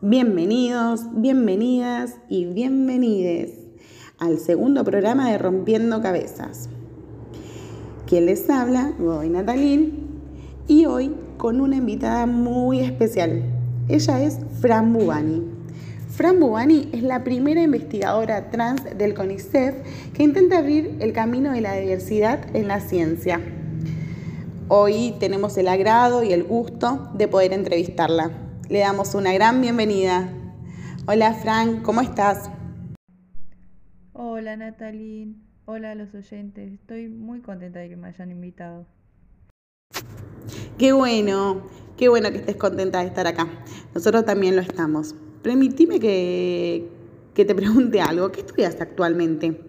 Bienvenidos, bienvenidas y bienvenides al segundo programa de Rompiendo Cabezas. Quien les habla, Godoy Natalín, y hoy con una invitada muy especial. Ella es Fran Bubani. Fran Bubani es la primera investigadora trans del CONICET que intenta abrir el camino de la diversidad en la ciencia. Hoy tenemos el agrado y el gusto de poder entrevistarla. Le damos una gran bienvenida. Hola Fran, ¿cómo estás? Hola Natalie, hola a los oyentes. Estoy muy contenta de que me hayan invitado. Qué bueno, qué bueno que estés contenta de estar acá. Nosotros también lo estamos. Permitime que, que te pregunte algo. ¿Qué estudias actualmente?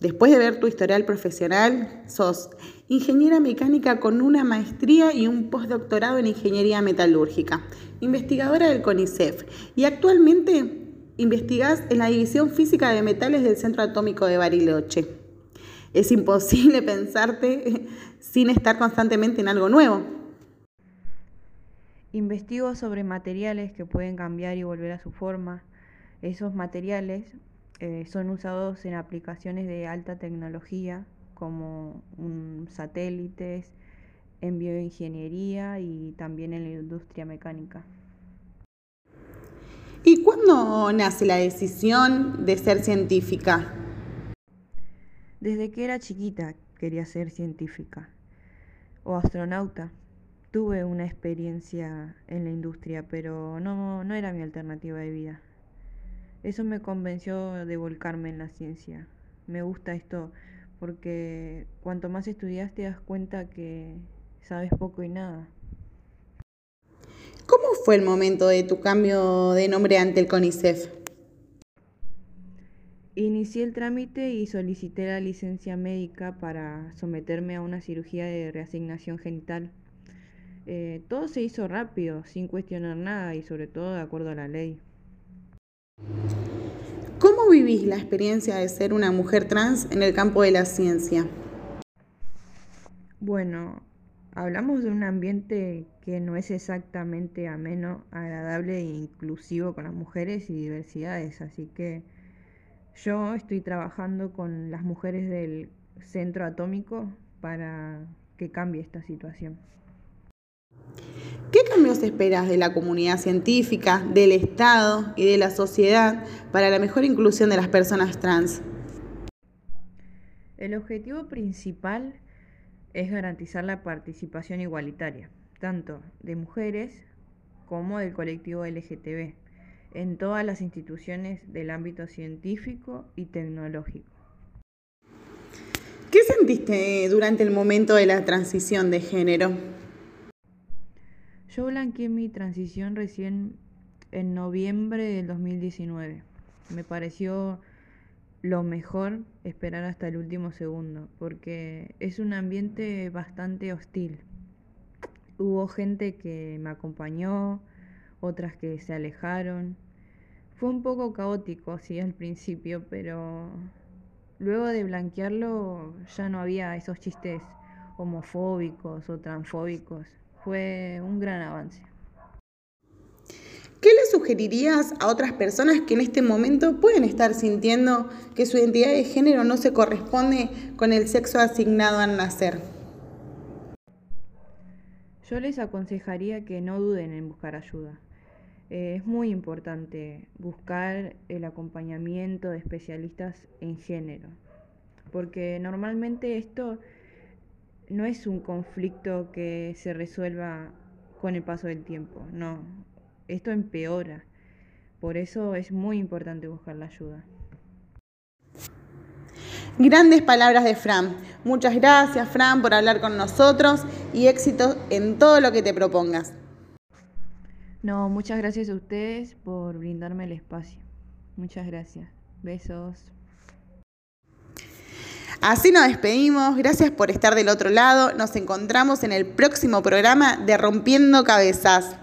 Después de ver tu historial profesional, sos ingeniera mecánica con una maestría y un postdoctorado en ingeniería metalúrgica, investigadora del CONICEF y actualmente investigás en la División Física de Metales del Centro Atómico de Bariloche. Es imposible pensarte sin estar constantemente en algo nuevo. Investigo sobre materiales que pueden cambiar y volver a su forma. Esos materiales eh, son usados en aplicaciones de alta tecnología como satélites, en bioingeniería y también en la industria mecánica. ¿Y cuándo nace la decisión de ser científica? Desde que era chiquita quería ser científica o astronauta. Tuve una experiencia en la industria, pero no, no era mi alternativa de vida. Eso me convenció de volcarme en la ciencia. Me gusta esto porque cuanto más estudias te das cuenta que sabes poco y nada. ¿Cómo fue el momento de tu cambio de nombre ante el CONICEF? Inicié el trámite y solicité la licencia médica para someterme a una cirugía de reasignación genital. Eh, todo se hizo rápido, sin cuestionar nada y sobre todo de acuerdo a la ley. ¿Cómo vivís la experiencia de ser una mujer trans en el campo de la ciencia? Bueno, hablamos de un ambiente que no es exactamente ameno, agradable e inclusivo con las mujeres y diversidades, así que yo estoy trabajando con las mujeres del centro atómico para que cambie esta situación. ¿Qué cambios esperas de la comunidad científica, del Estado y de la sociedad para la mejor inclusión de las personas trans? El objetivo principal es garantizar la participación igualitaria, tanto de mujeres como del colectivo LGTB, en todas las instituciones del ámbito científico y tecnológico. ¿Qué sentiste durante el momento de la transición de género? Yo blanqueé mi transición recién en noviembre del 2019. Me pareció lo mejor esperar hasta el último segundo, porque es un ambiente bastante hostil. Hubo gente que me acompañó, otras que se alejaron. Fue un poco caótico, sí, al principio, pero luego de blanquearlo ya no había esos chistes homofóbicos o transfóbicos fue un gran avance. ¿Qué le sugerirías a otras personas que en este momento pueden estar sintiendo que su identidad de género no se corresponde con el sexo asignado al nacer? Yo les aconsejaría que no duden en buscar ayuda. Eh, es muy importante buscar el acompañamiento de especialistas en género, porque normalmente esto no es un conflicto que se resuelva con el paso del tiempo, no, esto empeora. Por eso es muy importante buscar la ayuda. Grandes palabras de Fran. Muchas gracias, Fran, por hablar con nosotros y éxito en todo lo que te propongas. No, muchas gracias a ustedes por brindarme el espacio. Muchas gracias. Besos. Así nos despedimos, gracias por estar del otro lado, nos encontramos en el próximo programa de Rompiendo Cabezas.